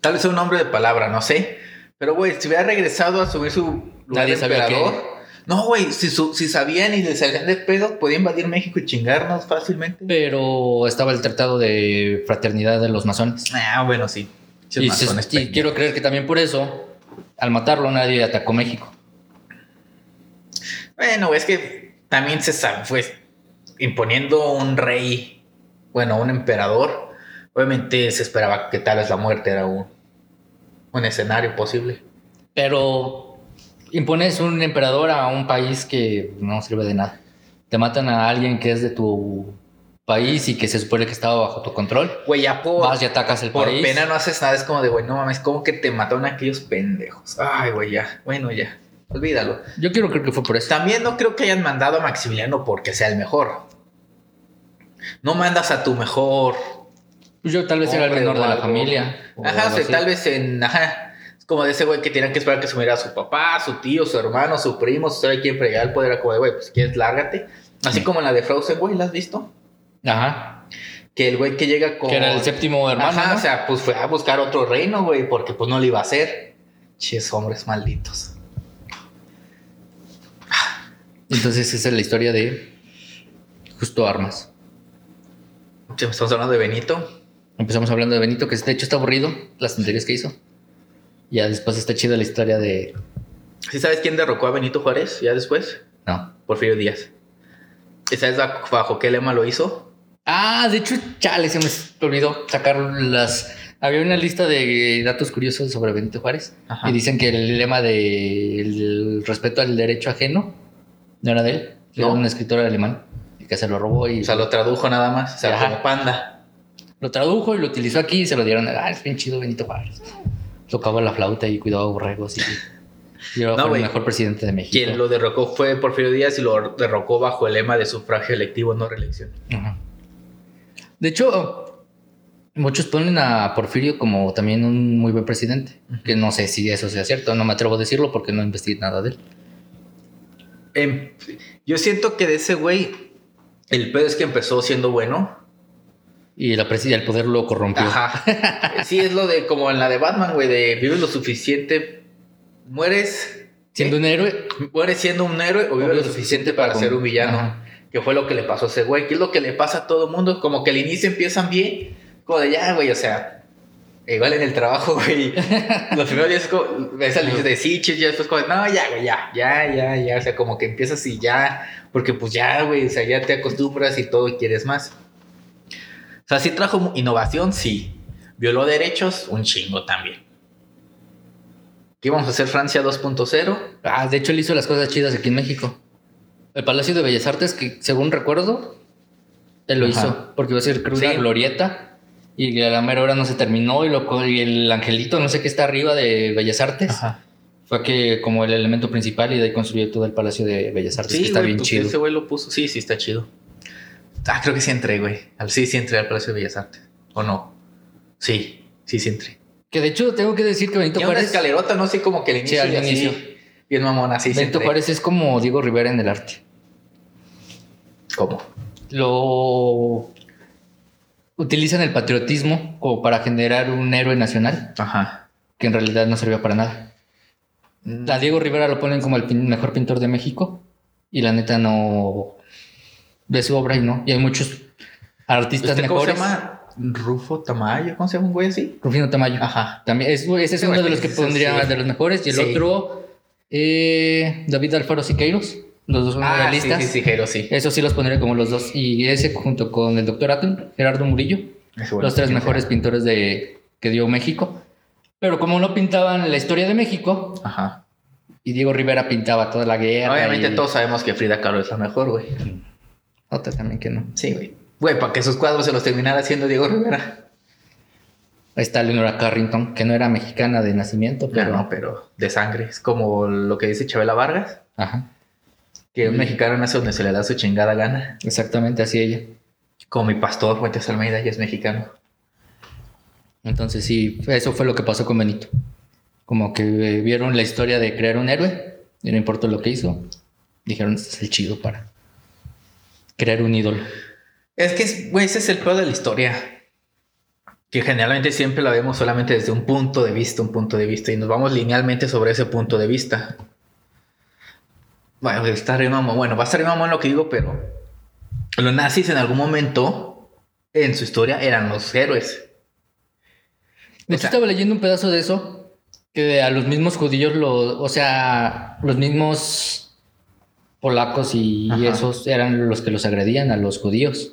Speaker 2: Tal vez sea un nombre de palabra, no sé. Pero, güey, si hubiera regresado a subir su lugar
Speaker 1: Nadie
Speaker 2: de
Speaker 1: sabía
Speaker 2: emperador. No, güey, si, si sabían y les salían de pedo, podía invadir México y chingarnos fácilmente.
Speaker 1: Pero estaba el tratado de fraternidad de los masones.
Speaker 2: Ah, bueno, sí.
Speaker 1: Y, se-
Speaker 2: masones
Speaker 1: y
Speaker 2: pendejos.
Speaker 1: quiero creer que también por eso, al matarlo, nadie atacó México.
Speaker 2: Bueno, es que también se sabe, pues, imponiendo un rey, bueno, un emperador, obviamente se esperaba que tal vez la muerte era un, un escenario posible.
Speaker 1: Pero impones un emperador a un país que no sirve de nada. Te matan a alguien que es de tu país y que se supone que estaba bajo tu control.
Speaker 2: Güey, ya por,
Speaker 1: Vas y atacas el
Speaker 2: por
Speaker 1: país.
Speaker 2: pena no haces nada, es como de, güey, no mames, como que te mataron aquellos pendejos. Ay, güey, ya, bueno, ya, olvídalo.
Speaker 1: Yo quiero creer que fue por eso.
Speaker 2: También no creo que hayan mandado a Maximiliano porque sea el mejor. No mandas a tu mejor
Speaker 1: Yo tal vez era el menor de la familia.
Speaker 2: Ajá, o sea, tal vez en. Ajá. Es como de ese güey que tenían que esperar que se muriera su papá, su tío, su hermano, su primo, si sabe quién fregar el poder. Era como de, güey, pues si quieres, lárgate. Así
Speaker 1: Sí.
Speaker 2: como en la de Frozen, güey, ¿la has visto?
Speaker 1: Ajá.
Speaker 2: Que el güey que llega con.
Speaker 1: Que era el séptimo hermano.
Speaker 2: Ajá,
Speaker 1: ¿no?
Speaker 2: o sea, pues fue a buscar otro reino, güey, porque pues no lo iba a hacer. Ches, hombres malditos.
Speaker 1: Entonces esa es la historia de Justo Armas.
Speaker 2: Estamos hablando de Benito.
Speaker 1: Empezamos hablando de Benito, que de hecho está aburrido las tonterías que hizo. Ya después está chida la historia de...
Speaker 2: ¿Sí sabes quién derrocó a Benito Juárez ya después?
Speaker 1: No.
Speaker 2: Porfirio Díaz. ¿Y sabes bajo, qué lema lo hizo?
Speaker 1: Ah, de hecho, chale, se me olvidó sacar las... Había una lista de datos curiosos sobre Benito Juárez.
Speaker 2: Ajá.
Speaker 1: Y dicen que el lema de el respeto al derecho ajeno no era de él. Era
Speaker 2: No.
Speaker 1: un escritor alemán que se lo robó y
Speaker 2: O sea, lo tradujo nada más. O sea,
Speaker 1: Ajá.
Speaker 2: como panda.
Speaker 1: lo tradujo y lo utilizó aquí y se lo dieron. Ah, es bien chido Benito Juárez. Tocaba la flauta y cuidaba borregos y... [LAUGHS] Y era
Speaker 2: No,
Speaker 1: el mejor presidente de México.
Speaker 2: Quien lo derrocó fue Porfirio Díaz y lo derrocó bajo el lema de sufragio electivo, no reelección.
Speaker 1: Ajá. De hecho, muchos ponen a Porfirio como también un muy buen presidente. Que no sé si eso sea cierto, no me atrevo a decirlo porque no investigué nada de él.
Speaker 2: Em, yo siento que de ese güey, el pedo es que empezó siendo bueno.
Speaker 1: Y la presi- el poder lo corrompió.
Speaker 2: Ajá. [LAUGHS] Sí, es lo de como en la de Batman, güey, de vives lo suficiente, mueres,
Speaker 1: Siendo un héroe,
Speaker 2: mueres siendo un héroe o vives lo suficiente para ser un villano.
Speaker 1: Ajá.
Speaker 2: Que fue lo que le pasó a ese güey. ¿Qué es lo que le pasa a todo mundo? Como que al inicio empiezan bien, como de ya, güey, o sea, igual en el trabajo, [LAUGHS] güey. Los primeros días es como, ves al de sí, chis, ya después como, no, ya, güey, ya, ya, ya, ya. O sea, como que empiezas y ya, porque pues ya, güey, o sea, ya te acostumbras y todo y quieres más. O sea, sí trajo innovación, sí. Violó derechos, un chingo también. ¿Qué vamos a hacer Francia 2.0?
Speaker 1: Ah, de hecho, él hizo las cosas chidas aquí en México. El Palacio de Bellas Artes, que según recuerdo, él lo
Speaker 2: Ajá.
Speaker 1: hizo. Porque iba a ser una
Speaker 2: Sí.
Speaker 1: glorieta. Y a la mera hora no se terminó. Y, lo, y el angelito, no sé qué está arriba de Bellas Artes. Fue que como el elemento principal y de ahí construyó todo el Palacio de Bellas Artes, que está
Speaker 2: güey,
Speaker 1: bien
Speaker 2: pues
Speaker 1: chido.
Speaker 2: Ese güey lo puso. Sí, sí, está chido. Ah, creo que sí entré, güey. Sí, sí entré al Palacio de Bellas Artes. ¿O no? Sí, sí, sí entré.
Speaker 1: Que de hecho tengo que decir que Benito
Speaker 2: Tiene una
Speaker 1: Juárez,
Speaker 2: escalerota, no sé, como que el inicio.
Speaker 1: al
Speaker 2: y así,
Speaker 1: inicio.
Speaker 2: Bien mamona, sí, sí
Speaker 1: Benito
Speaker 2: entré.
Speaker 1: Juárez es como Diego Rivera en el arte.
Speaker 2: ¿Cómo?
Speaker 1: Lo utilizan el patriotismo como para generar un héroe nacional
Speaker 2: Ajá.
Speaker 1: que en realidad no servía para nada. A Diego Rivera lo ponen como el pin- mejor pintor de México y la neta no ve su obra y no. Y hay muchos artistas
Speaker 2: Este, ¿Cómo se
Speaker 1: mejores.
Speaker 2: llama? Rufo Tamayo, ¿cómo se llama un güey así?
Speaker 1: Rufino Tamayo.
Speaker 2: Ajá.
Speaker 1: También es, ese es uno de los que pondría
Speaker 2: sí.
Speaker 1: de los mejores. Y el
Speaker 2: Sí.
Speaker 1: otro, eh, David Alfaro Siqueiros. Los dos son
Speaker 2: Ah,
Speaker 1: realistas.
Speaker 2: sí, sí, Jero, sí.
Speaker 1: Eso sí los pondría como los dos. Y ese junto con el doctor Atom, Gerardo Murillo. Los tres mejores pintores de, que dio México. Pero como no pintaban la historia de México,
Speaker 2: Ajá.
Speaker 1: y Diego Rivera pintaba toda la guerra.
Speaker 2: Obviamente
Speaker 1: y-
Speaker 2: todos sabemos que Frida Kahlo es la mejor, güey.
Speaker 1: Otra también que no.
Speaker 2: Sí, güey. Güey, para que sus cuadros se los terminara haciendo Diego Rivera.
Speaker 1: Ahí está Leonora Carrington, que no era mexicana de nacimiento,
Speaker 2: Pero
Speaker 1: pero...
Speaker 2: no, pero de sangre. Es como lo que dice Chabela Vargas,
Speaker 1: Ajá,
Speaker 2: que un mexicano nace donde se le da su chingada gana.
Speaker 1: exactamente así ella.
Speaker 2: Como mi pastor Fuentes Almeida, ya es mexicano.
Speaker 1: Entonces sí, eso fue lo que pasó con Benito. Como que eh, vieron la historia de crear un héroe, y no importa lo que hizo, dijeron, este es el chido para crear un ídolo.
Speaker 2: Es que, güey, ese es el peor de la historia. Que generalmente siempre la vemos solamente desde un punto de vista, un punto de vista, y nos vamos linealmente sobre ese punto de vista. Bueno, está re mamón. Bueno, va a estar re mamón lo que digo, pero los nazis en algún momento en su historia eran los héroes.
Speaker 1: De
Speaker 2: O
Speaker 1: hecho,
Speaker 2: sea-
Speaker 1: estaba leyendo un pedazo de eso, que a los mismos judíos, o sea, los mismos polacos y
Speaker 2: Ajá.
Speaker 1: esos eran los que los agredían a los judíos.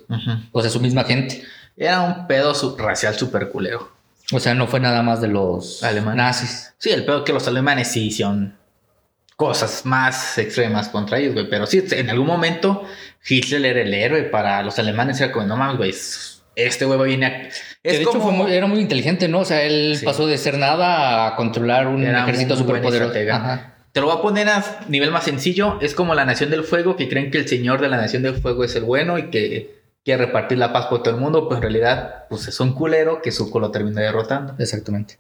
Speaker 1: O sea, su misma gente.
Speaker 2: Era un pedo racial súper culero.
Speaker 1: O sea, no fue nada más de los
Speaker 2: Alemanes.
Speaker 1: nazis.
Speaker 2: Sí, el pedo que los alemanes sí hicieron cosas más extremas contra ellos, güey. Pero sí, en algún momento Hitler era el héroe para los alemanes. Era como, no mames, güey. Este güey viene a... Es
Speaker 1: de hecho
Speaker 2: como...
Speaker 1: fue muy- era muy inteligente, ¿no? O sea, él
Speaker 2: Sí.
Speaker 1: pasó de ser nada a controlar un
Speaker 2: Era
Speaker 1: ejército superpoderoso.
Speaker 2: Te lo voy a poner a nivel más sencillo. Es como la Nación del Fuego, que creen que el señor de la Nación del Fuego es el bueno y que quiere repartir la paz por todo el mundo. Pues en realidad, pues es un culero que Zuko lo termina derrotando.
Speaker 1: Exactamente.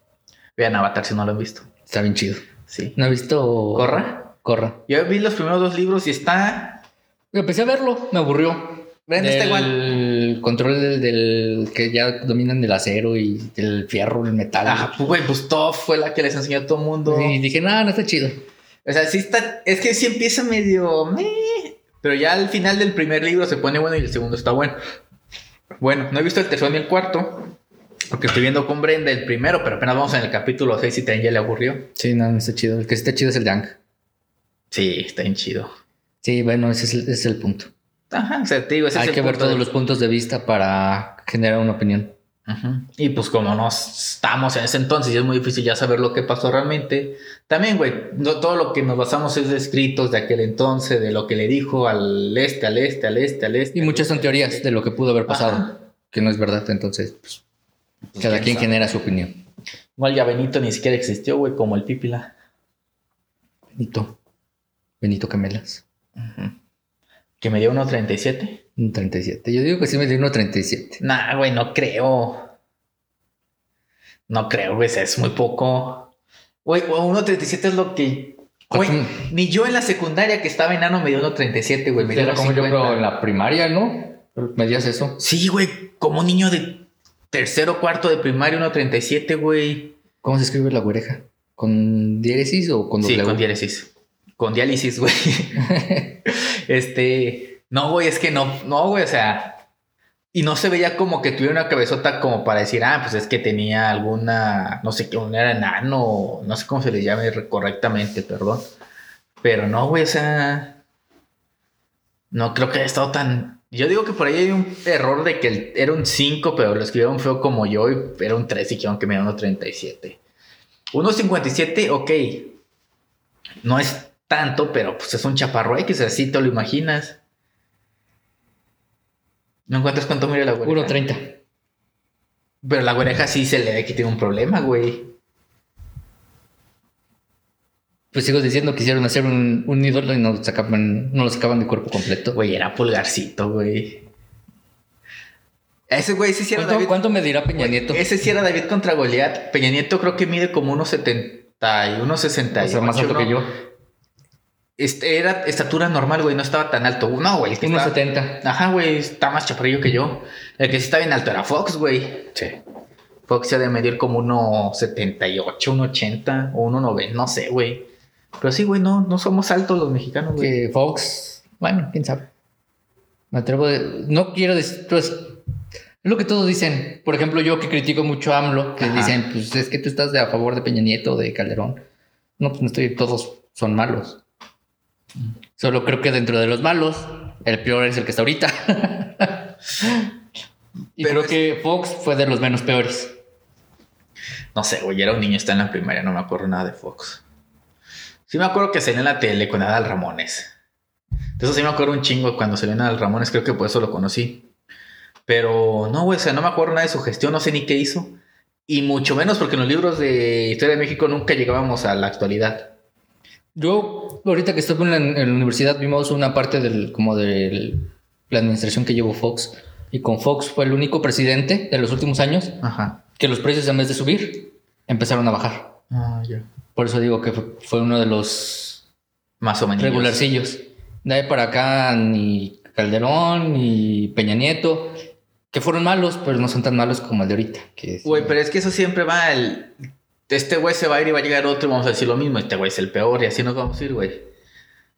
Speaker 2: Vean Avatar si no lo han visto.
Speaker 1: Está bien chido.
Speaker 2: Sí.
Speaker 1: ¿No he visto?
Speaker 2: ¿Corra?
Speaker 1: Corra.
Speaker 2: Yo vi los primeros dos libros y está...
Speaker 1: Empecé a verlo, me aburrió.
Speaker 2: Ven, está igual.
Speaker 1: El control del, del- que ya dominan el acero y el fierro, el metal.
Speaker 2: Ah, pues, güey, pues Toph fue la que les enseñó a todo el mundo.
Speaker 1: Y dije, no, no está chido.
Speaker 2: O sea, sí está. Es que sí empieza medio. meh, pero ya al final del primer libro se pone bueno y el segundo está bueno. Bueno, no he visto el tercero ni el cuarto. Porque estoy viendo con Brenda el primero, pero apenas vamos en el capítulo 6 y también ya le aburrió.
Speaker 1: Sí, no, no está chido. El que sí está chido es el Dank.
Speaker 2: Sí, está bien chido.
Speaker 1: Sí, bueno, ese es el, ese es el punto.
Speaker 2: Ajá, o sea, te digo, ese
Speaker 1: Hay
Speaker 2: es el
Speaker 1: que ver todos
Speaker 2: de-
Speaker 1: los puntos de vista para generar una opinión.
Speaker 2: Y pues como no estamos en ese entonces es muy difícil ya saber lo que pasó realmente. También, güey, no, todo lo que nos basamos es de escritos de aquel entonces, de lo que le dijo al este, al este, al este, al este.
Speaker 1: Y muchas son teorías de lo que pudo haber pasado,
Speaker 2: Ajá.
Speaker 1: que no es verdad. Entonces, Pues, cada
Speaker 2: quién
Speaker 1: quien
Speaker 2: sabe.
Speaker 1: genera su opinión.
Speaker 2: Igual ya Benito ni siquiera existió, güey, como el Pípila.
Speaker 1: Benito. Benito Camelas.
Speaker 2: Que me dio 1.37.
Speaker 1: Un 37. Yo digo que sí me dio uno 37.
Speaker 2: Nah, güey, no creo. No creo, güey, es muy poco. Güey, 1.37 es lo que... Güey,
Speaker 1: ¿Cuánto-
Speaker 2: ni yo en la secundaria que estaba enano me dio 1.37, güey. Me dio
Speaker 1: Era como yo
Speaker 2: 50.
Speaker 1: creo en la primaria, ¿no? Medías eso.
Speaker 2: Sí, güey, como un niño de tercero cuarto de primaria, 1.37, güey.
Speaker 1: ¿Cómo se escribe la güereja? ¿Con diéresis o con
Speaker 2: Sí,
Speaker 1: doble?
Speaker 2: con diálisis. Con diálisis, güey. [LAUGHS] este. No, güey, es que no, no, güey, o sea. Y no se veía como que tuviera una cabezota como para decir, ah, pues es que tenía alguna, no sé qué, un era enano, no sé cómo se le llame correctamente, perdón. Pero no, güey, o sea. No creo que haya estado tan. Yo digo que por ahí hay un error de que era un 5, pero lo escribieron feo como yo y era un 3 y dijeron que me dio 1.37. 1.57, ok. No es tanto, pero pues es un chaparro X, así te lo imaginas. ¿No encuentras cuánto mide la güereja?
Speaker 1: 1.30.
Speaker 2: Pero la güereja sí se le ve que tiene un problema, güey.
Speaker 1: Pues sigo diciendo que quisieron hacer un, un ídolo y no lo sacaban, no lo sacaban de cuerpo completo.
Speaker 2: Güey, era pulgarcito, güey. Ese güey, ese sí era
Speaker 1: ¿Cuánto,
Speaker 2: David.
Speaker 1: cuánto medirá Peña Nieto?
Speaker 2: Ese sí era David contra Goliat. Peña Nieto creo que mide como 1.70 y 1.68.
Speaker 1: o sea, más alto que yo.
Speaker 2: Este, era estatura normal, güey, no estaba tan alto. No, güey, que estaba-
Speaker 1: 1.70.
Speaker 2: Ajá, güey, está más chaparrillo que yo. El que sí está bien alto era Fox, güey.
Speaker 1: Sí.
Speaker 2: Fox se ha de medir como 1.78, 1.80 o 1.90, no sé, güey. Pero sí, güey, no, no somos altos los mexicanos, güey.
Speaker 1: Que Fox, bueno, quién sabe. Me atrevo de. No quiero decir. Pues, es lo que todos dicen. Por ejemplo, yo que critico mucho a AMLO, que
Speaker 2: Ajá.
Speaker 1: dicen, pues es que tú estás de a favor de Peña Nieto de Calderón. No, pues no estoy. Todos son malos. Solo creo que dentro de los malos, el peor es el que está ahorita. [LAUGHS] y
Speaker 2: Pero
Speaker 1: creo
Speaker 2: es-
Speaker 1: que Fox fue de los menos peores.
Speaker 2: No sé, güey, era un niño, está en la primaria, no me acuerdo nada de Fox. Sí me acuerdo que salió en la tele con Adal Ramones. De eso sí me acuerdo un chingo cuando salió en Adal Ramones, creo que por eso lo conocí. Pero no, güey, o sea, no me acuerdo nada de su gestión, no sé ni qué hizo. Y mucho menos porque en los libros de historia de México nunca llegábamos a la actualidad.
Speaker 1: Yo, ahorita que estuve en la, en la universidad, vimos una parte del, como de la administración que llevó Fox. Y con Fox fue el único presidente de los últimos años
Speaker 2: Ajá.
Speaker 1: que los precios en vez de subir, empezaron a bajar.
Speaker 2: Ah, ya.
Speaker 1: Por eso digo que fue- uno de los
Speaker 2: Más o menos.
Speaker 1: regularcillos. De ahí para acá ni Calderón ni Peña Nieto, que fueron malos, pero no son tan malos como el de ahorita. Que
Speaker 2: Güey, pero es que eso siempre va el... Este güey se va a ir y va a llegar otro y vamos a decir lo mismo. Este güey es el peor y así nos vamos a ir, güey.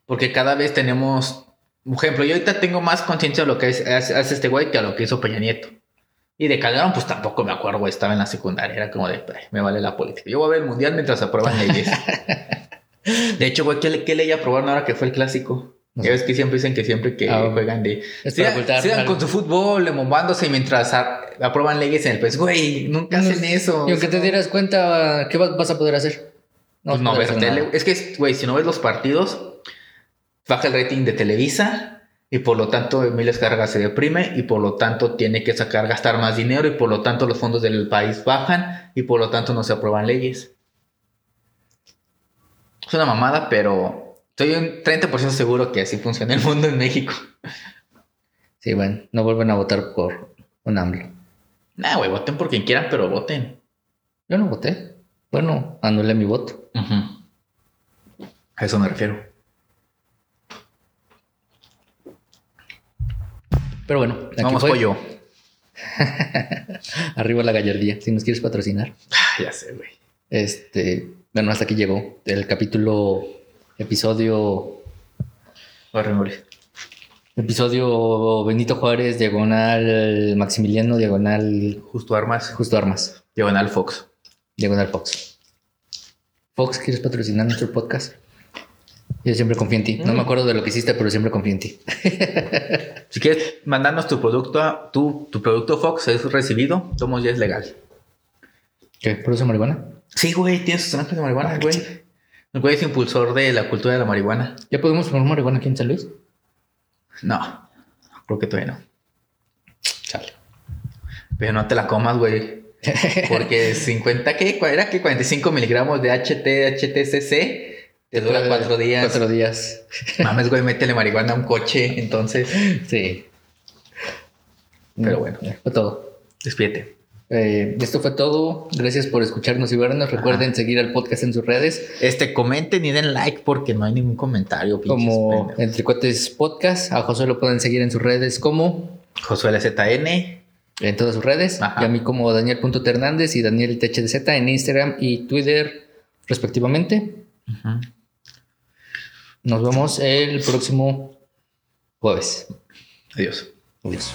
Speaker 2: Porque cada vez tenemos... Por ejemplo, yo ahorita tengo más conciencia de lo que hace, hace este güey que a lo que hizo Peña Nieto. Y de Calderón, pues tampoco me acuerdo, güey. Estaba en la secundaria. Era como de, "Ay, me vale la política. Yo voy a ver el mundial mientras aprueban leyes. [LAUGHS] de hecho, güey, ¿qué, qué ley aprobaron ahora que fue el clásico?
Speaker 1: No
Speaker 2: Ya ves que siempre dicen que siempre que
Speaker 1: Ah,
Speaker 2: juegan de... Sigan, sigan con su fútbol, embombándose mientras a- aprueban leyes en el país. Güey, nunca hacen eso.
Speaker 1: Y aunque te
Speaker 2: no-
Speaker 1: dieras cuenta, ¿qué vas vas a poder hacer?
Speaker 2: Pues no tele.
Speaker 1: nada.
Speaker 2: Es que, güey, si no ves los partidos, baja el rating de Televisa y por lo tanto Emilio Escarga se deprime y por lo tanto tiene que sacar, gastar más dinero y por lo tanto los fondos del país bajan y por lo tanto no se aprueban leyes. Es una mamada, pero estoy un 30% seguro que así funciona el mundo en México.
Speaker 1: Sí, bueno, no vuelven a votar por un AMLO.
Speaker 2: Nah, güey, voten por quien quieran, pero voten.
Speaker 1: Yo no voté. Bueno, anulé mi voto.
Speaker 2: A eso me refiero.
Speaker 1: Pero bueno, aquí
Speaker 2: Vamos,
Speaker 1: fue.
Speaker 2: pollo. [LAUGHS]
Speaker 1: Arriba la gallardía, si nos quieres patrocinar.
Speaker 2: Ah, ya sé, güey.
Speaker 1: Este, bueno, hasta aquí llegó el capítulo, episodio, episodio Benito Juárez, diagonal Maximiliano, diagonal
Speaker 2: Justo armas.
Speaker 1: Justo Armas,
Speaker 2: Diagonal Fox.
Speaker 1: diagonal Fox. Fox, ¿quieres patrocinar nuestro podcast? Yo siempre confío en ti. No me acuerdo de lo que hiciste, pero siempre confío en ti. [LAUGHS]
Speaker 2: Si quieres mandarnos tu producto, a- tu, tu producto Fox es recibido, tomos ya es legal.
Speaker 1: ¿Qué? ¿Produce marihuana?
Speaker 2: Sí, güey, tienes sus naranjas de marihuana, güey. El güey es impulsor de la cultura de la marihuana.
Speaker 1: ¿Ya podemos poner marihuana aquí en San Luis?
Speaker 2: No, creo que todavía no.
Speaker 1: Chale.
Speaker 2: Pero no te la comas, güey. [LAUGHS] Porque 50, ¿qué? ¿Cuál Era que 45 miligramos de HT, HTCC te dura cuatro días.
Speaker 1: Cuatro días.
Speaker 2: Mames, güey, métele marihuana a un coche, entonces.
Speaker 1: Sí.
Speaker 2: Pero bueno.
Speaker 1: Fue todo.
Speaker 2: Despídete.
Speaker 1: Eh, esto fue todo. Gracias por escucharnos y vernos. Recuerden seguir al podcast en sus redes
Speaker 2: Este, comenten y den like porque no hay ningún comentario.
Speaker 1: como
Speaker 2: pendejos.
Speaker 1: Entre Cuates Podcast. A José lo pueden seguir en sus redes como
Speaker 2: Josué LZN.
Speaker 1: en todas sus redes.
Speaker 2: Ajá.
Speaker 1: Y a mí como Daniel.Hernández y Daniel THDZ en Instagram y Twitter respectivamente. Nos vemos el próximo jueves.
Speaker 2: Adiós.
Speaker 1: Adiós.